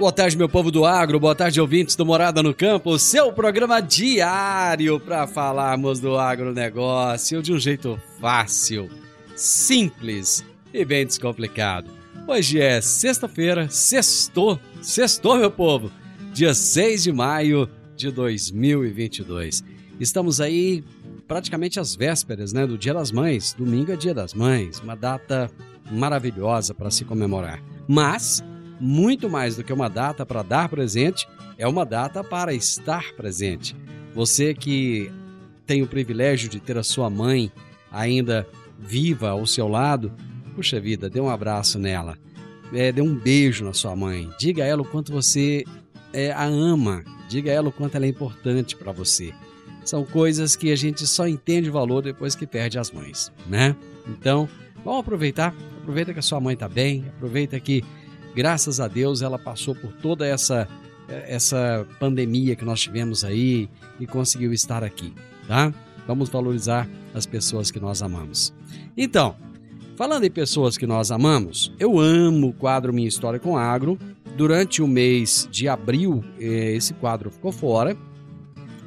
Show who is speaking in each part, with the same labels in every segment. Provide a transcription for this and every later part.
Speaker 1: Boa tarde, meu povo do agro, boa tarde, ouvintes do Morada no Campo, seu programa diário para falarmos do agronegócio de um jeito fácil, simples e bem descomplicado. Hoje é sexta-feira, sextou, sextou, meu povo, dia 6 de maio de 2022. Estamos aí praticamente às vésperas né, do Dia das Mães, domingo é Dia das Mães, uma data maravilhosa para se comemorar. Mas muito mais do que uma data para dar presente, é uma data para estar presente. Você que tem o privilégio de ter a sua mãe ainda viva ao seu lado, puxa vida, dê um abraço nela, é, dê um beijo na sua mãe, diga a ela o quanto você é, a ama, diga a ela o quanto ela é importante para você. São coisas que a gente só entende valor depois que perde as mães, né? Então, vamos aproveitar, aproveita que a sua mãe está bem, aproveita que graças a Deus ela passou por toda essa essa pandemia que nós tivemos aí e conseguiu estar aqui, tá? Vamos valorizar as pessoas que nós amamos. Então, falando em pessoas que nós amamos, eu amo o quadro Minha História com Agro. Durante o mês de abril, eh, esse quadro ficou fora,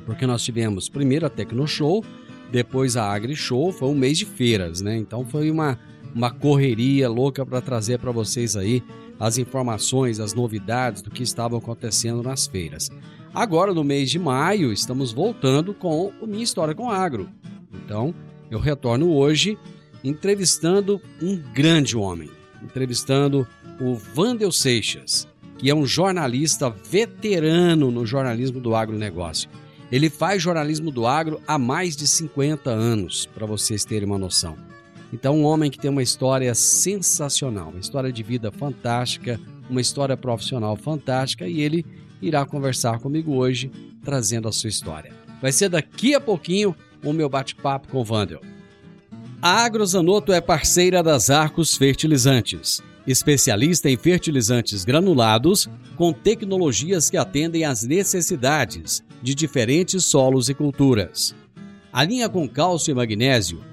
Speaker 1: porque nós tivemos primeiro a Tecno Show, depois a Agri Show, foi um mês de feiras, né? Então foi uma, uma correria louca para trazer para vocês aí as informações, as novidades do que estavam acontecendo nas feiras. Agora, no mês de maio, estamos voltando com o Minha História com Agro. Então, eu retorno hoje entrevistando um grande homem, entrevistando o Vandel Seixas, que é um jornalista veterano no jornalismo do agronegócio. Ele faz jornalismo do agro há mais de 50 anos, para vocês terem uma noção. Então, um homem que tem uma história sensacional, uma história de vida fantástica, uma história profissional fantástica e ele irá conversar comigo hoje, trazendo a sua história. Vai ser daqui a pouquinho o meu bate-papo com o Vandel. A Agrozanoto é parceira das Arcos Fertilizantes, especialista em fertilizantes granulados com tecnologias que atendem às necessidades de diferentes solos e culturas. A linha com cálcio e magnésio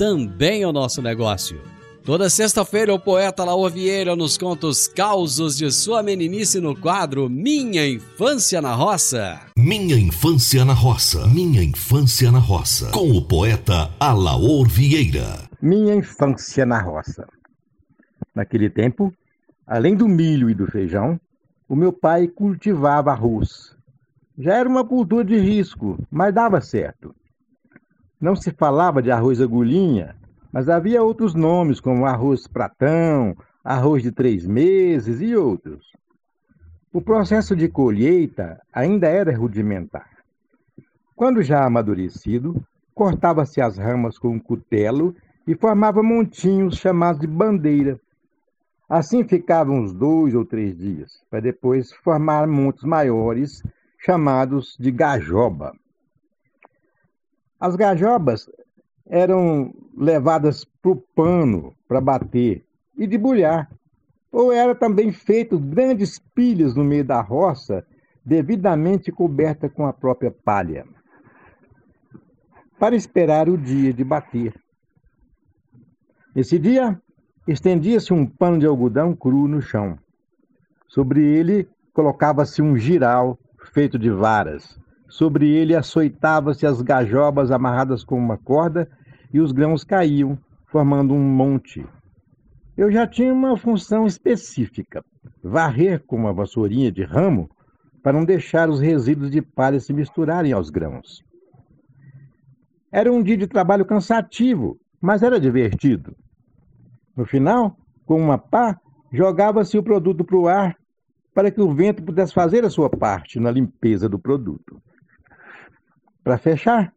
Speaker 1: também é o nosso negócio. Toda sexta-feira, o poeta Laor Vieira nos conta os causos de sua meninice no quadro Minha Infância na Roça.
Speaker 2: Minha Infância na Roça. Minha Infância na Roça. Com o poeta Alaor Vieira.
Speaker 3: Minha infância na roça. Naquele tempo, além do milho e do feijão, o meu pai cultivava arroz. Já era uma cultura de risco, mas dava certo. Não se falava de arroz agulhinha, mas havia outros nomes como arroz pratão, arroz de três meses e outros. O processo de colheita ainda era rudimentar. Quando já amadurecido, cortava-se as ramas com um cutelo e formava montinhos chamados de bandeira. Assim ficavam uns dois ou três dias, para depois formar montes maiores, chamados de gajoba. As gajobas eram levadas para o pano para bater e debulhar, ou era também feito grandes pilhas no meio da roça, devidamente coberta com a própria palha, para esperar o dia de bater. Nesse dia, estendia-se um pano de algodão cru no chão. Sobre ele colocava-se um giral feito de varas. Sobre ele açoitava-se as gajobas amarradas com uma corda e os grãos caíam, formando um monte. Eu já tinha uma função específica: varrer com uma vassourinha de ramo para não deixar os resíduos de palha se misturarem aos grãos. Era um dia de trabalho cansativo, mas era divertido. No final, com uma pá, jogava-se o produto para o ar para que o vento pudesse fazer a sua parte na limpeza do produto. Para fechar,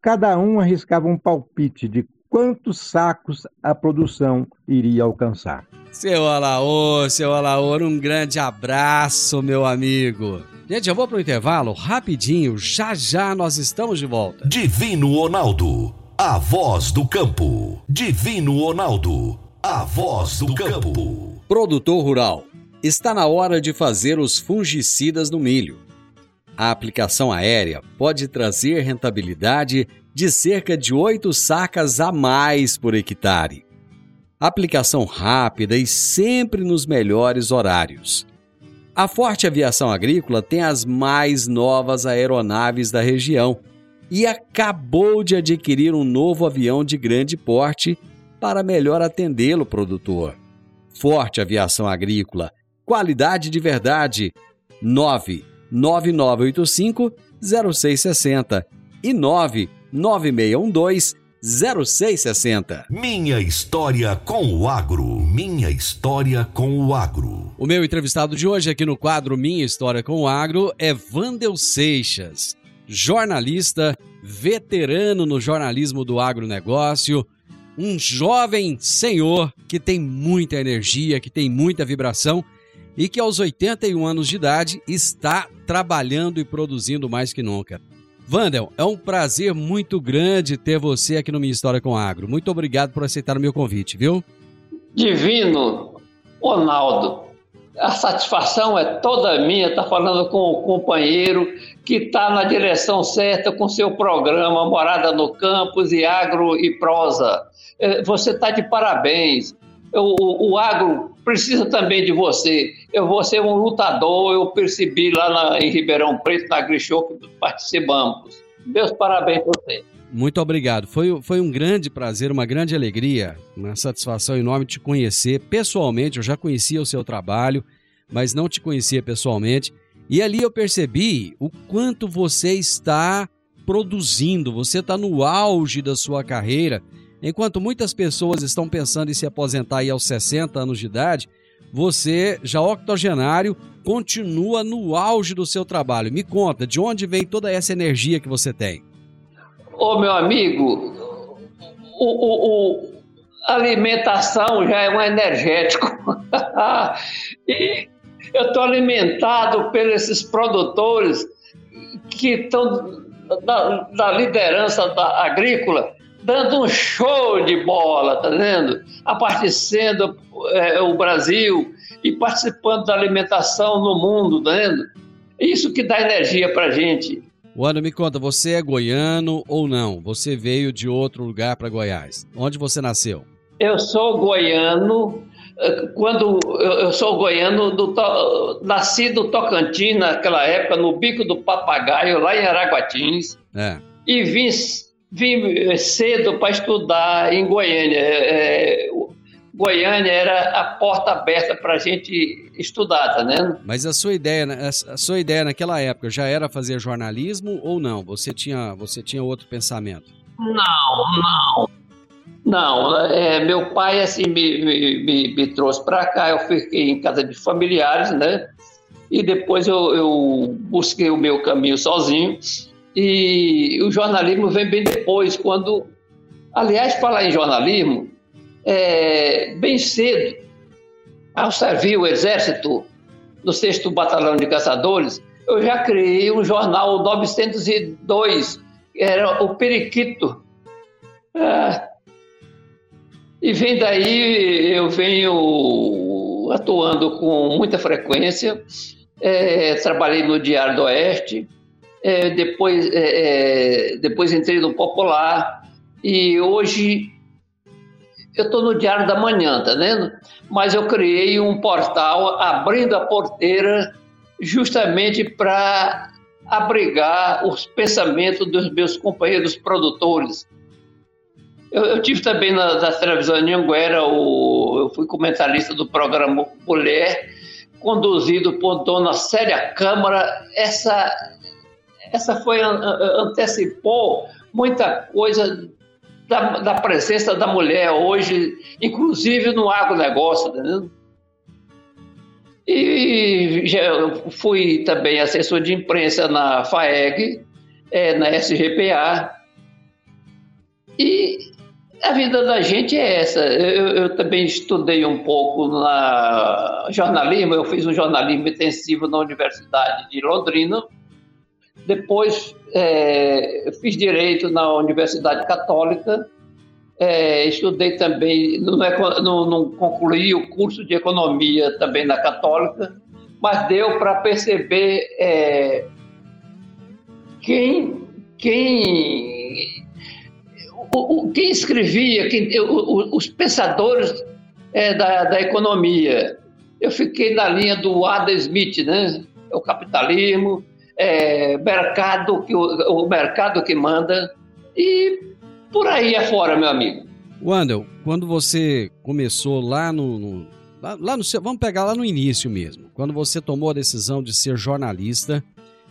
Speaker 3: cada um arriscava um palpite de quantos sacos a produção iria alcançar.
Speaker 1: Seu Alaor, seu Alaor, um grande abraço, meu amigo. Gente, eu vou pro intervalo rapidinho, já já nós estamos de volta.
Speaker 2: Divino Ronaldo, a voz do campo. Divino Ronaldo, a voz do campo.
Speaker 1: Produtor rural, está na hora de fazer os fungicidas no milho. A aplicação aérea pode trazer rentabilidade de cerca de 8 sacas a mais por hectare. Aplicação rápida e sempre nos melhores horários. A Forte Aviação Agrícola tem as mais novas aeronaves da região e acabou de adquirir um novo avião de grande porte para melhor atendê-lo, produtor. Forte Aviação Agrícola, qualidade de verdade. 99985 0660 e 99612 0660.
Speaker 2: Minha história com o agro. Minha história com o agro.
Speaker 1: O meu entrevistado de hoje aqui no quadro Minha História com o Agro é Vandel Seixas, jornalista, veterano no jornalismo do agronegócio, um jovem senhor que tem muita energia, que tem muita vibração e que aos 81 anos de idade está trabalhando e produzindo mais que nunca. Vandel, é um prazer muito grande ter você aqui no Minha História com Agro. Muito obrigado por aceitar o meu convite, viu?
Speaker 4: Divino Ronaldo, a satisfação é toda minha estar falando com o companheiro que está na direção certa com seu programa Morada no Campus e Agro e Prosa. É, Você está de parabéns. O, o, agro precisa também de você. Eu vou ser um lutador, eu percebi lá na- em Ribeirão Preto, na Grishow, que participamos. Meus parabéns para você.
Speaker 1: Muito obrigado. Foi, foi um grande prazer, uma grande alegria, uma satisfação enorme te conhecer pessoalmente. Eu já conhecia o seu trabalho, mas não te conhecia pessoalmente. E ali eu percebi o quanto você está produzindo, você está no auge da sua carreira. Enquanto muitas pessoas estão pensando em se aposentar aí aos 60 anos de idade, você, já octogenário, continua no auge do seu trabalho. Me conta, de onde vem toda essa energia que você tem?
Speaker 4: Ô, meu amigo, o, o- o- alimentação já é um energético. e eu estou alimentado por esses produtores que estão da, da liderança da agrícola, dando um show de bola, tá vendo? Abastecendo é, o Brasil e participando da alimentação no mundo, tá vendo? Isso que dá energia para gente.
Speaker 1: Wanda, me conta, você é goiano ou não? Você veio de outro lugar para Goiás? Onde você nasceu?
Speaker 4: Eu sou goiano. eh, Quando eu sou goiano, do, nasci do Tocantins naquela época, no Bico do Papagaio, lá em Araguatins.
Speaker 1: É.
Speaker 4: e vim, vim cedo para estudar em Goiânia. É, é, Goiânia era a porta aberta para a gente estudar, tá vendo?
Speaker 1: Mas a sua ideia, a sua ideia naquela época já era fazer jornalismo ou não? Você tinha, você tinha outro pensamento?
Speaker 4: Não, não. Não, é, meu pai assim me, me, me, me trouxe para cá, eu fiquei em casa de familiares, né? E depois eu, eu busquei o meu caminho sozinho. E o jornalismo vem bem depois, quando. Aliás, falar em jornalismo, é, bem cedo, ao servir o Exército no 6 Batalhão de Caçadores, eu já criei um jornal 902, que era o Periquito. É, e vem daí, eu venho atuando com muita frequência. É, trabalhei no Diário do Oeste, é, depois, é, é, depois entrei no Popular e hoje eu estou no Diário da Manhã, tá vendo? Mas eu criei um portal abrindo a porteira justamente para abrigar os pensamentos dos meus companheiros produtores. Eu, eu tive também na, na televisão Anguera, o, eu fui comentarista do programa Mulher, conduzido por Dona Célia Câmara. Essa, essa foi antecipou muita coisa da, da, presença da mulher hoje, inclusive no agronegócio, tá? E já fui também assessor de imprensa na FAEG, é, na SGPA. E a vida da gente é essa. Eu, eu, também estudei um pouco na jornalismo, eu fiz um jornalismo intensivo na Universidade de Londrina. Depois é, fiz direito na Universidade Católica. É, estudei também, não, não, não, concluí o curso de economia também na Católica, mas deu para perceber é, quem, quem, o, o, quem escrevia, quem, o, os pensadores é, da, da economia. Eu fiquei na linha do Adam Smith, né? O capitalismo, é, mercado que, o, o mercado que manda e por aí afora, meu amigo.
Speaker 1: Wandel, quando você começou lá no, no lá, lá, no seu, vamos pegar lá no início mesmo, quando você tomou a decisão de ser jornalista,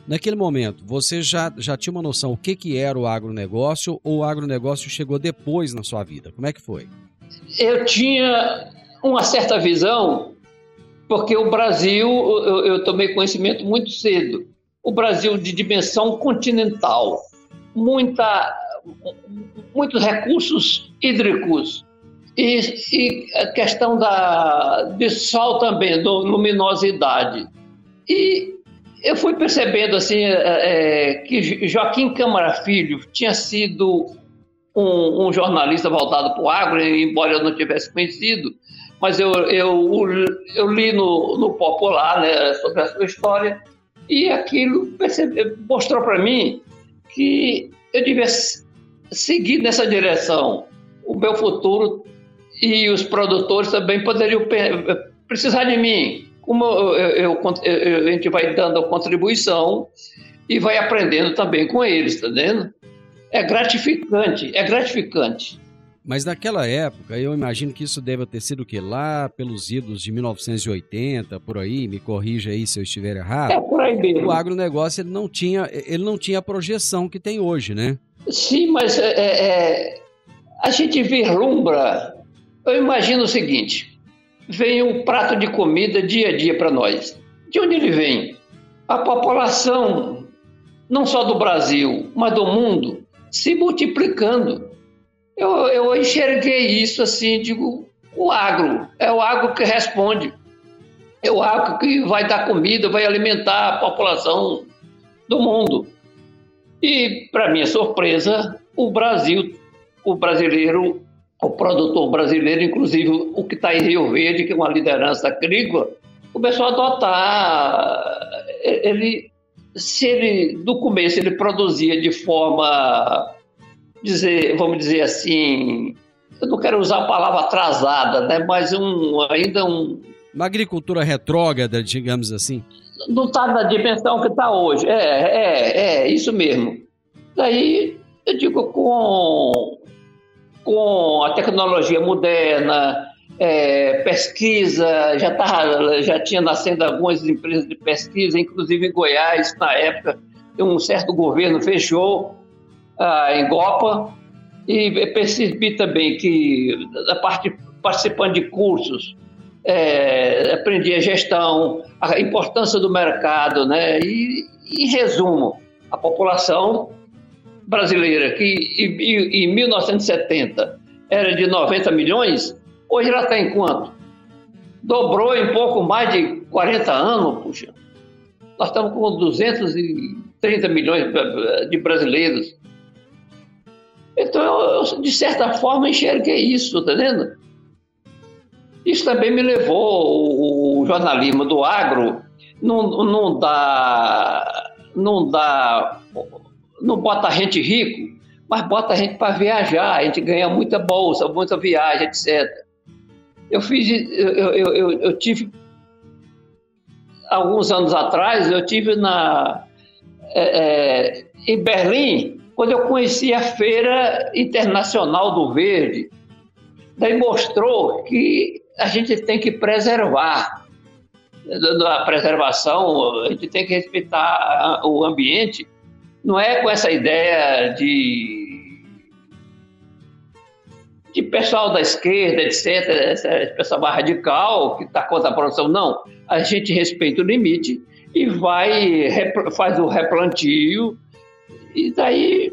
Speaker 1: naquele momento você já, já tinha uma noção o que, que era o agronegócio ou o agronegócio chegou depois na sua vida? Como é que foi?
Speaker 4: Eu tinha uma certa visão, porque o Brasil, eu, eu tomei conhecimento muito cedo, o Brasil de dimensão continental, muita muitos recursos hídricos e, e, a questão da, de sol também, da luminosidade. E eu fui percebendo assim é, que Joaquim Câmara Filho tinha sido um, um jornalista voltado para o agro, embora eu não tivesse conhecido, mas eu, eu, eu li no, no Popular né, sobre a sua história e aquilo percebe, mostrou para mim que eu devia seguir nessa direção. O meu futuro e os produtores também poderiam precisar de mim. Como eu, eu, eu, a gente vai dando a contribuição e vai aprendendo também com eles, tá vendo? É gratificante, é gratificante.
Speaker 1: Mas naquela época, eu imagino que isso deve ter sido o quê? Lá pelos idos de 1980, por aí, me corrija aí se eu estiver errado.
Speaker 4: É por aí mesmo.
Speaker 1: O agronegócio ele não tinha, ele não tinha a projeção que tem hoje, né?
Speaker 4: Sim, mas é, é, a gente vislumbra. Eu imagino o seguinte: vem um prato de comida dia a dia para nós. De onde ele vem? A população, não só do Brasil, mas do mundo, se multiplicando. Eu, eu enxerguei isso assim, digo, o agro, é o agro que responde. É o agro que vai dar comida, vai alimentar a população do mundo. E, para minha surpresa, o Brasil, o brasileiro, o produtor brasileiro, inclusive o que está em Rio Verde, que é uma liderança agrícola, começou a adotar. Ele, se ele, no começo, ele produzia de forma, dizer, vamos dizer assim, eu não quero usar a palavra atrasada, né? mas um, ainda um.
Speaker 1: Uma agricultura retrógrada, digamos assim.
Speaker 4: Não está na dimensão que está hoje. É, é, é, isso mesmo. Daí, eu digo, com, com a tecnologia moderna, é, pesquisa, já, tava, já tinha nascendo algumas empresas de pesquisa, inclusive em Goiás, na época, um certo governo fechou a Engopa, e percebi também que, a parte, participando de cursos, é, aprendi a gestão, a importância do mercado, né? E, em resumo, a população brasileira, que em, em 1970 era de 90 milhões, hoje ela está em quanto? Dobrou em pouco mais de 40 anos, puxa. Nós estamos com 230 milhões de brasileiros. Então, eu, de certa forma, enxerguei isso, tá vendo? Isso também me levou, o, o jornalismo do agro não, não dá, não dá, não bota a gente rico, mas bota a gente para viajar, a gente ganha muita bolsa, muita viagem, etc. Eu fiz, eu, eu, eu, eu tive, alguns anos atrás, eu tive na, é, é, em Berlim, quando eu conheci a Feira Internacional do Verde. Daí mostrou que a gente tem que preservar. A preservação, a gente tem que respeitar o ambiente. Não é com essa ideia de de pessoal da esquerda, etc., essa pessoal radical que está contra a produção. Não, a gente respeita o limite e vai, faz o replantio, e daí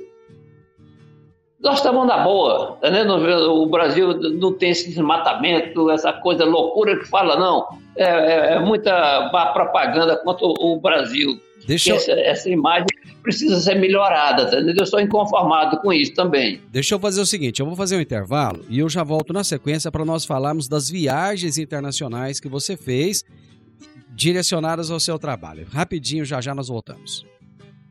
Speaker 4: nós estamos na boa, tá entendendo? O Brasil não tem esse desmatamento, essa coisa loucura que fala, não. É, é, é muita propaganda contra o Brasil. Deixa eu... essa, essa, imagem precisa ser melhorada, tá? Eu estou inconformado com isso também.
Speaker 1: Deixa eu fazer o seguinte: eu vou fazer um intervalo e eu já volto na sequência para nós falarmos das viagens internacionais que você fez direcionadas ao seu trabalho. Rapidinho, já já nós voltamos.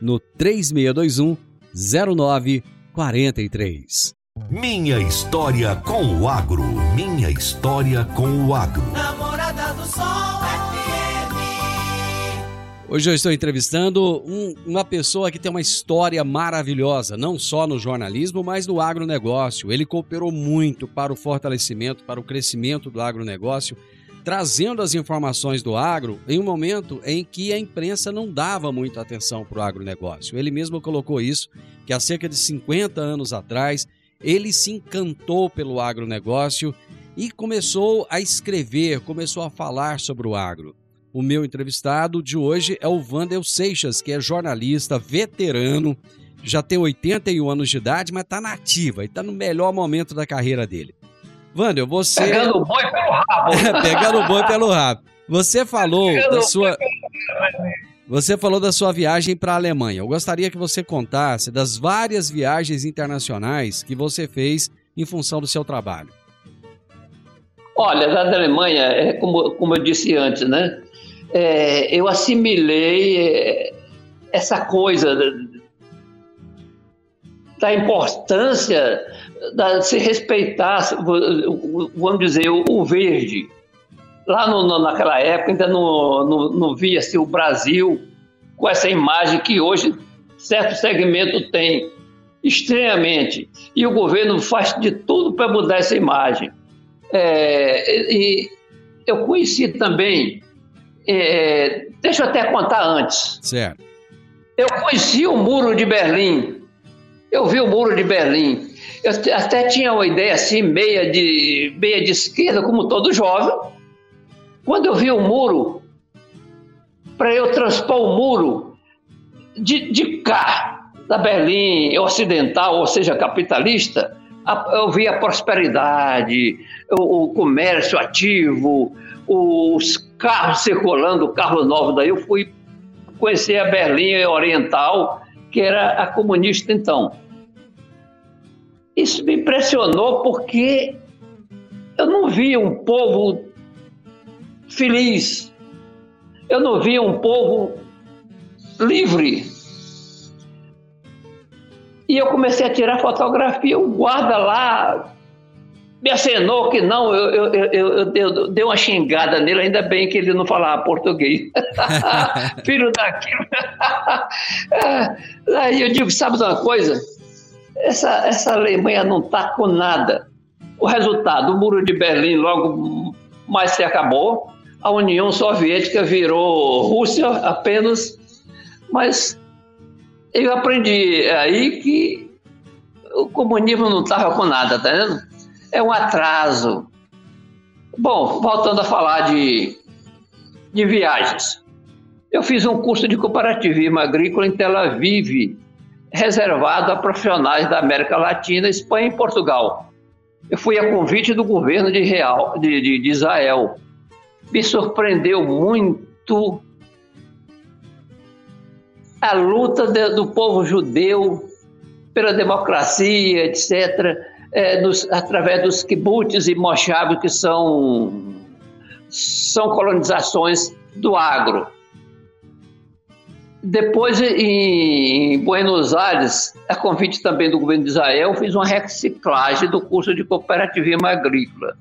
Speaker 1: no 3621 0943.
Speaker 2: Minha história com o agro. Minha história com o agro.
Speaker 5: Namorada do Sol FM.
Speaker 1: Hoje eu estou entrevistando um, uma pessoa que tem uma história maravilhosa, não só no jornalismo, mas no agronegócio. Ele cooperou muito para o fortalecimento, para o crescimento do agronegócio trazendo as informações do agro em um momento em que a imprensa não dava muita atenção para o agronegócio. Ele mesmo colocou isso, que há cerca de 50 anos atrás, ele se encantou pelo agronegócio e começou a escrever, começou a falar sobre o agro. O meu entrevistado de hoje é o Vandel Seixas, que é jornalista veterano, já tem 81 anos de idade, mas está nativa e está no melhor momento da carreira dele. Wander, você.
Speaker 4: Pegando o boi pelo rabo.
Speaker 1: Pegando o boi pelo rabo. Você falou da sua. Você falou da sua viagem para a Alemanha. Eu gostaria que você contasse das várias viagens internacionais que você fez em função do seu trabalho.
Speaker 4: Olha, da Alemanha, é como, como eu disse antes, né? É, eu assimilei é, essa coisa da importância se respeitar, vamos dizer, o, verde. Lá no, naquela época ainda não, não, não via-se o Brasil com essa imagem que hoje certo segmento tem, extremamente. E o governo faz de tudo para mudar essa imagem. É, e eu conheci também, é, deixa eu até contar antes.
Speaker 1: Certo.
Speaker 4: Eu conheci o Muro de Berlim. Eu vi o Muro de Berlim. Eu até tinha uma ideia assim, meia de, meia de esquerda, como todo jovem. Quando eu vi o muro, para eu transpor o muro de, de cá, da Berlim ocidental, ou seja, capitalista, eu vi a prosperidade, o, o comércio ativo, os carros circulando, carros novos. Daí eu fui conhecer a Berlim Oriental, que era a comunista então. Isso me impressionou porque eu não via um povo feliz, eu não via um povo livre. E eu comecei a tirar fotografia, o guarda lá me acenou que não, eu, eu, eu, dei uma xingada nele, ainda bem que ele não falava português. Filho daquilo. Aí eu digo, sabe uma coisa? Essa, essa Alemanha não está com nada. O resultado, o muro de Berlim logo mais se acabou, a União Soviética virou Rússia apenas, mas eu aprendi aí que o comunismo não estava com nada, tá vendo? É um atraso. Bom, voltando a falar de, de viagens. Eu fiz um curso de cooperativismo agrícola em Tel Aviv, reservado a profissionais da América Latina, Espanha e Portugal. Eu fui a convite do governo de, Real, de, de, de Israel. Me surpreendeu muito a luta de, do povo judeu pela democracia, etc., é, através dos kibbutz e moshavim, que são, são colonizações do agro. Depois, em Buenos Aires, a convite também do governo de Israel, fiz uma reciclagem do curso de cooperativismo agrícola.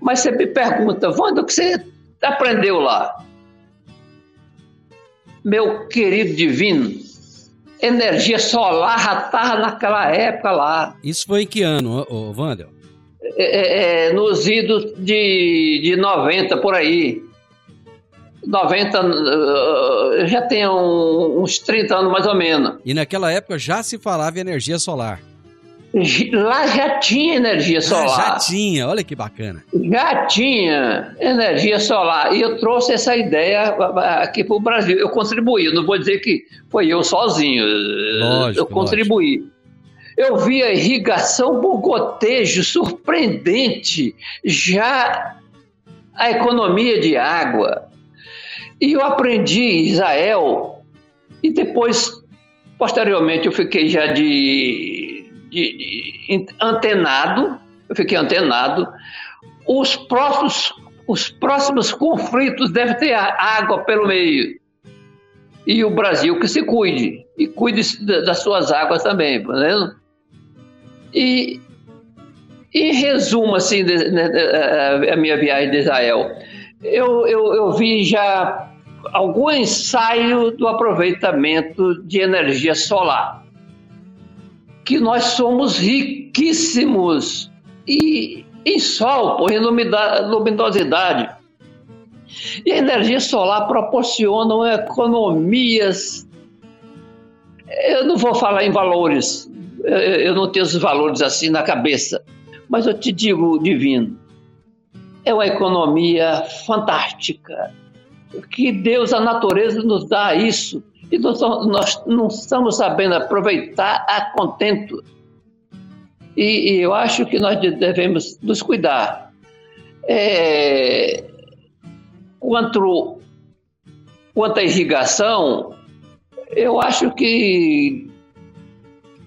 Speaker 4: Mas você me pergunta, Wanda, o que você aprendeu lá? Meu querido divino, energia solar já estava naquela época lá.
Speaker 1: Isso foi em que ano, ô, Wandel?
Speaker 4: É, é, é nos idos de, de 90, por aí. 90, uh, já tem um, uns 30 anos mais ou menos.
Speaker 1: E naquela época já se falava em energia solar.
Speaker 4: Lá já tinha energia solar. Ah,
Speaker 1: já tinha, olha que bacana.
Speaker 4: Já tinha energia solar. E eu trouxe essa ideia aqui para o Brasil. Eu contribuí, não vou dizer que foi eu sozinho. Lógico, eu contribuí. Lógico. Eu vi a irrigação por gotejo surpreendente, já a economia de água. E eu aprendi Israel, e depois, posteriormente, eu fiquei já de, de, de antenado, eu fiquei antenado. Os próximos, os próximos conflitos devem ter água pelo meio. E o Brasil que se cuide, e cuide das suas águas também, tá vendo? E, em resumo, assim, a minha viagem de Israel, eu, eu, eu vi já algum ensaio do aproveitamento de energia solar. Que nós somos riquíssimos e em sol, por luminosidade. E a energia solar proporciona economias. Eu não vou falar em valores, eu não tenho os valores assim na cabeça, mas eu te digo, divino, é uma economia fantástica que Deus, a natureza, nos dá isso. E nós, nós não estamos sabendo aproveitar a contento. E, e, eu acho que nós devemos nos cuidar. É, quanto, quanto à irrigação, eu acho que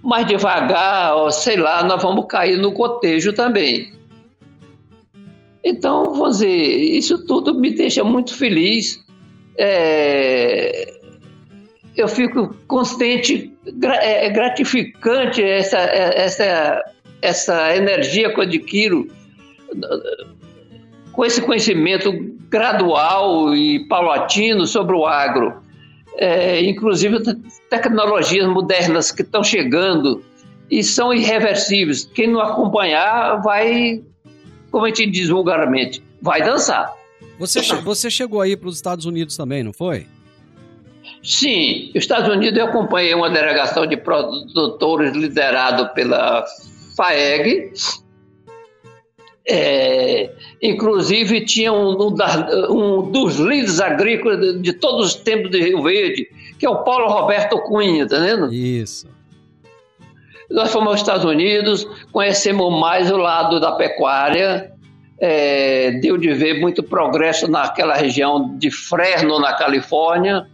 Speaker 4: mais devagar, sei lá, nós vamos cair no cotejo também. Então, vamos dizer, isso tudo me deixa muito feliz. É, eu fico contente, é gratificante essa, essa, essa energia que eu adquiro com esse conhecimento gradual e paulatino sobre o agro. É, inclusive tecnologias modernas que estão chegando e são irreversíveis. Quem não acompanhar vai, como a gente diz vulgarmente, vai dançar.
Speaker 1: Você, você chegou aí para os Estados Unidos também, não foi?
Speaker 4: Sim, Estados Unidos eu acompanhei uma delegação de produtores liderado pela FAEG. É, inclusive tinha um, um, um, dos líderes agrícolas de, de, todos os tempos de Rio Verde, que é o Paulo Roberto Cunha, tá vendo?
Speaker 1: Isso.
Speaker 4: Nós fomos aos Estados Unidos, conhecemos mais o lado da pecuária, é, deu de ver muito progresso naquela região de Fresno, na Califórnia.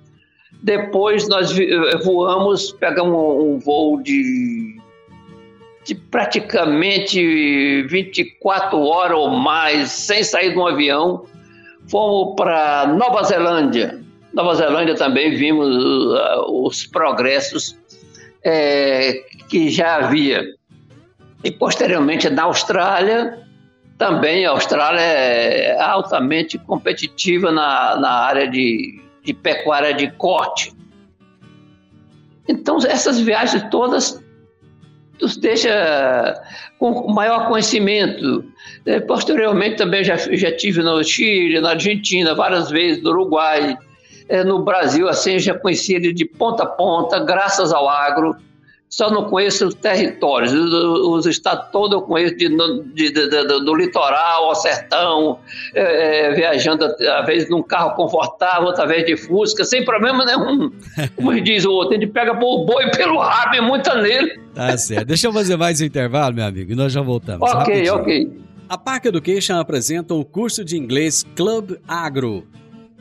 Speaker 4: Depois nós voamos, pegamos um voo de, de praticamente 24 horas ou mais, sem sair de um avião. Fomos para Nova Zelândia. Nova Zelândia também vimos uh, os progressos é, que já havia. E posteriormente na Austrália, também a Austrália é altamente competitiva na, na área de, de pecuária de corte. Então, essas viagens todas nos deixa com maior conhecimento. É, posteriormente também já, já tive no Chile, na Argentina, várias vezes, no Uruguai, no Brasil, assim, já conheci ele de ponta a ponta, graças ao agro só não conheço os territórios. Os estados todos eu conheço, de, de, de, do litoral ao sertão, é, é, viajando, às vezes num carro confortável, outra vez de Fusca, sem problema nenhum. Como diz o outro, a gente pega o boi pelo rabo e muita nele.
Speaker 1: Tá certo. Deixa eu fazer mais um intervalo, meu amigo, e nós já voltamos.
Speaker 4: Ok, rapidinho. ok.
Speaker 1: A Park Education apresenta o curso de inglês Club Agro.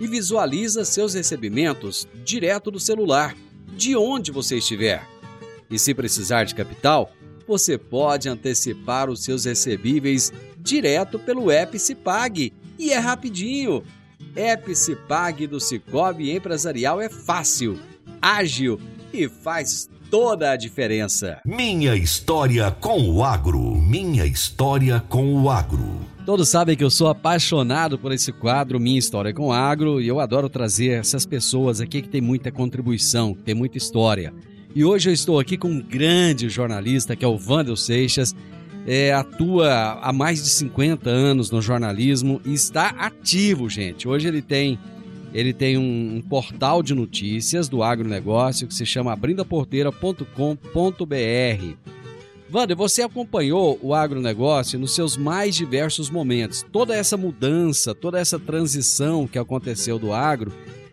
Speaker 1: e visualiza seus recebimentos direto do celular, de onde você estiver. E se precisar de capital, você pode antecipar os seus recebíveis direto pelo app Cipag e é rapidinho. App Cipag do Cicobi Empresarial é fácil, ágil e faz toda a diferença.
Speaker 2: Minha história com o agro. Minha história com o agro.
Speaker 1: Todos sabem que eu sou apaixonado por esse quadro Minha História com o Agro e eu adoro trazer essas pessoas aqui que tem muita contribuição, que tem muita história. E hoje eu estou aqui com um grande jornalista que é o Wandel Seixas. É, atua há mais de 50 anos no jornalismo e está ativo, gente. Hoje ele tem ele tem um, um portal de notícias do agronegócio que se chama abrindaporteira.com.br. Wander, você acompanhou o agronegócio nos seus mais diversos momentos. Toda essa mudança, toda essa transição que aconteceu do agro,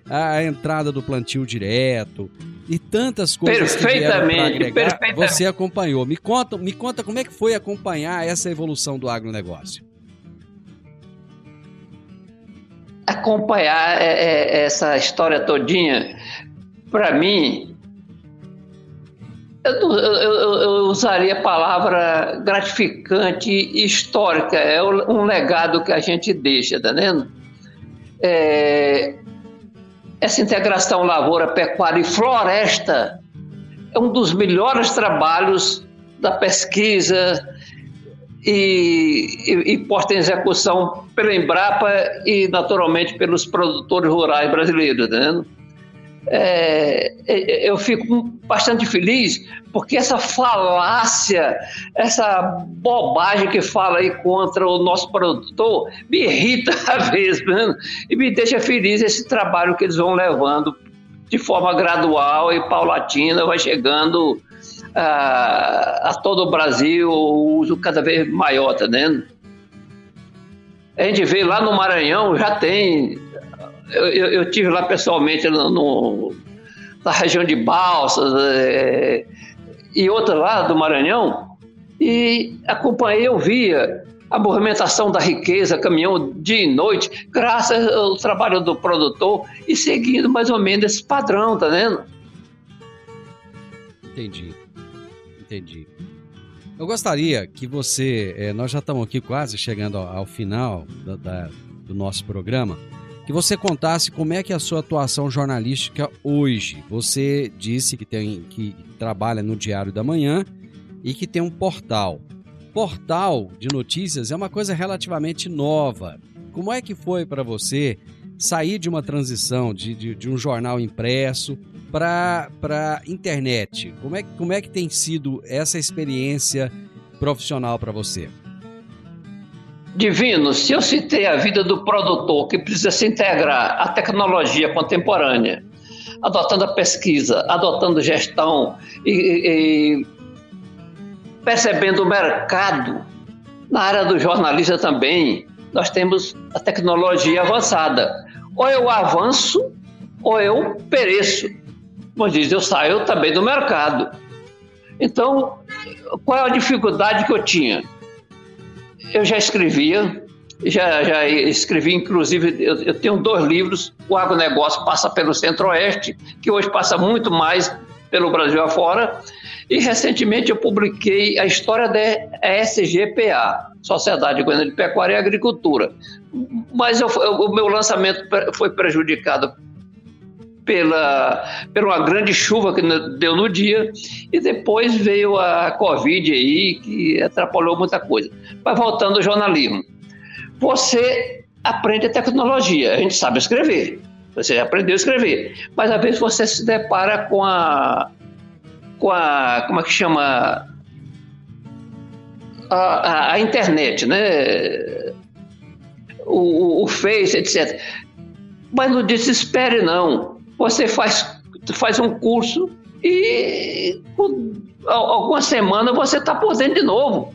Speaker 1: a entrada do plantio direto e tantas coisas
Speaker 4: perfeitamente,
Speaker 1: que perfeitamente. você acompanhou. Me conta, me conta como é que foi acompanhar essa evolução do agronegócio.
Speaker 4: acompanhar é, é, essa história todinha, para mim, eu, eu, eu, usaria a palavra gratificante e histórica. É um legado que a gente deixa, tá vendo? É, essa integração lavoura, pecuária e floresta é um dos melhores trabalhos da pesquisa e, e, e posta em execução pela Embrapa e, naturalmente, pelos produtores rurais brasileiros. Tá é, é, eu fico bastante feliz porque essa falácia, essa bobagem que fala aí contra o nosso produtor me irrita às vezes né? e me deixa feliz esse trabalho que eles vão levando de forma gradual e paulatina, vai chegando a, a todo o Brasil, o uso cada vez maior, tá vendo? A gente vê lá no Maranhão, já tem. Eu, eu, eu tive lá pessoalmente no, no, na região de Balsas é, e outra lá do Maranhão, e acompanhei, eu via a movimentação da riqueza, caminhão dia e noite, graças ao trabalho do produtor e seguindo mais ou menos esse padrão, tá vendo?
Speaker 1: Entendi. Entendi. Eu gostaria que você, é, nós já estamos aqui quase chegando ao, ao final da, da, do nosso programa, que você contasse como é que é a sua atuação jornalística hoje. Você disse que tem que trabalha no Diário da Manhã e que tem um portal. Portal de notícias é uma coisa relativamente nova. Como é que foi para você sair de uma transição de, de, de um jornal impresso para internet. Como é, como é que tem sido essa experiência profissional para você?
Speaker 4: Divino, se eu citei a vida do produtor que precisa se integrar à tecnologia contemporânea, adotando a pesquisa, adotando gestão e, e percebendo o mercado, na área do jornalista também, nós temos a tecnologia avançada. Ou eu avanço ou eu pereço. Como diz, eu saio também do mercado. Então, qual é a dificuldade que eu tinha? Eu já escrevia, já, já escrevi, inclusive, eu, eu tenho dois livros, o agronegócio passa pelo Centro-Oeste, que hoje passa muito mais pelo Brasil afora, e recentemente eu publiquei a história da SGPA, Sociedade de Pecuária e Agricultura. Mas eu, o meu lançamento foi prejudicado pela, pela uma grande chuva que deu no dia e depois veio a Covid aí, que atrapalhou muita coisa. Mas voltando ao jornalismo, você aprende a tecnologia, a gente sabe escrever, você aprendeu a escrever, mas às vezes você se depara com a, com a como é que chama, a, a, a internet, né? O, o Face, etc. Mas não desespere, não você faz, faz um curso e algumas semanas você está por dentro de novo.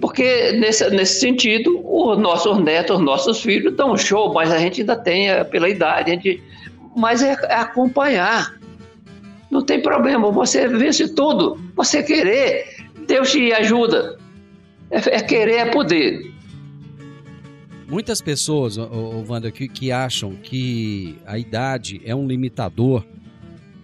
Speaker 4: Porque nesse, nesse sentido, os nossos netos, os nossos filhos dão um show, mas a gente ainda tem, é, pela idade, a gente, mas é, é acompanhar. Não tem problema, você vence tudo. Você querer, Deus te ajuda. É, é querer, é poder.
Speaker 1: Muitas pessoas, Wanda, que, que acham que a idade é um limitador.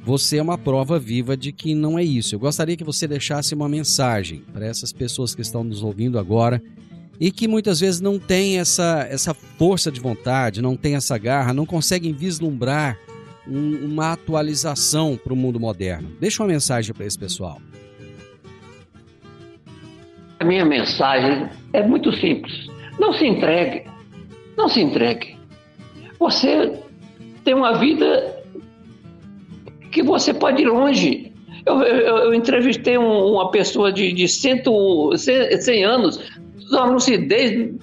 Speaker 1: Você é uma prova viva de que não é isso. Eu gostaria que você deixasse uma mensagem para essas pessoas que estão nos ouvindo agora e que muitas vezes não têm essa, essa força de vontade, não têm essa garra, não conseguem vislumbrar um, uma atualização para o mundo moderno. Deixa uma mensagem para esse pessoal.
Speaker 4: A minha mensagem é muito simples. Não se entregue. Não se entregue. Você tem uma vida que você pode ir longe. Eu, eu, eu entrevistei um, uma pessoa de, de cento, 100 anos, uma lucidez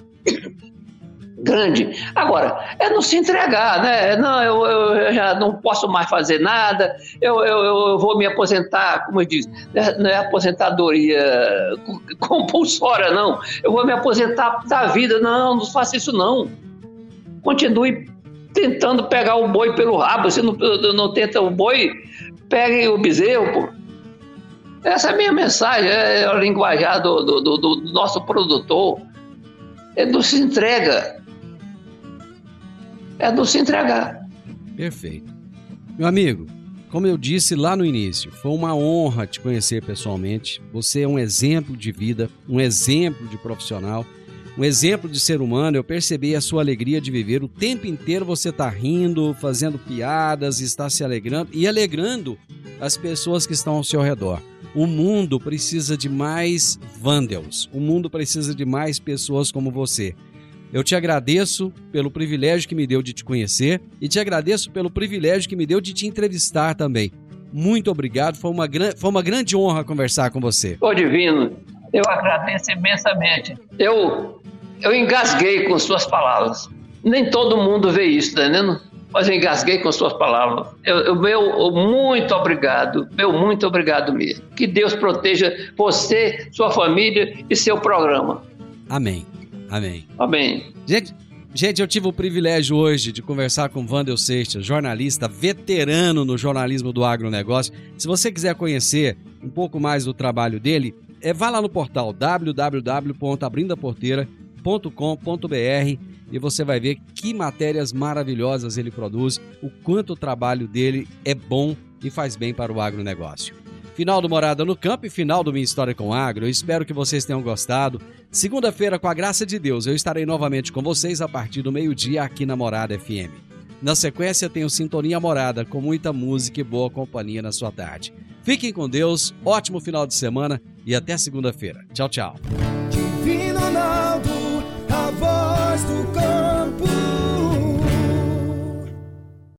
Speaker 4: grande. Agora, é não se entregar, né? Não, eu, eu já não posso mais fazer nada, eu, eu, eu vou me aposentar, como eu disse, não é aposentadoria compulsória, não. Eu vou me aposentar da vida. Não, não faça isso, não continue tentando pegar o boi pelo rabo. Se não, não tenta o boi, pegue o bezerro, pô. Essa é a minha mensagem, é o linguajar do, do, do, do nosso produtor. Ele não se entrega. É não se entregar.
Speaker 1: Perfeito. Meu amigo, como eu disse lá no início, foi uma honra te conhecer pessoalmente. Você é um exemplo de vida, um exemplo de profissional, um exemplo de ser humano. Eu percebi a sua alegria de viver. O tempo inteiro você está rindo, fazendo piadas, está se alegrando e alegrando as pessoas que estão ao seu redor. O mundo precisa de mais Vandals. O mundo precisa de mais pessoas como você. Eu te agradeço pelo privilégio que me deu de te conhecer e te agradeço pelo privilégio que me deu de te entrevistar também. Muito obrigado, foi uma, foi uma grande honra conversar com você.
Speaker 4: Ô Divino, eu agradeço imensamente. Eu, eu engasguei com suas palavras. Nem todo mundo vê isso, tá entendendo? Mas eu engasguei com suas palavras. Eu, eu, meu muito obrigado, meu muito obrigado mesmo. Que Deus proteja você, sua família e seu programa.
Speaker 1: Amém. Amém.
Speaker 4: Amém.
Speaker 1: Gente, gente, eu tive o privilégio hoje de conversar com Wandel Seixas, jornalista veterano no jornalismo do agronegócio. Se você quiser conhecer um pouco mais do trabalho dele, é, vá lá no portal www.abrindaporteira.com.br e você vai ver que matérias maravilhosas ele produz, o quanto o trabalho dele é bom e faz bem para o agronegócio. Final do Morada no Campo e final do Minha História com Agro. Eu espero que vocês tenham gostado. Segunda-feira, com a graça de Deus, eu estarei novamente com vocês a partir do meio-dia aqui na Morada FM. Na sequência, tenho Sintonia Morada, com muita música e boa companhia na sua tarde. Fiquem com Deus, ótimo final de semana e até segunda-feira. Tchau, tchau.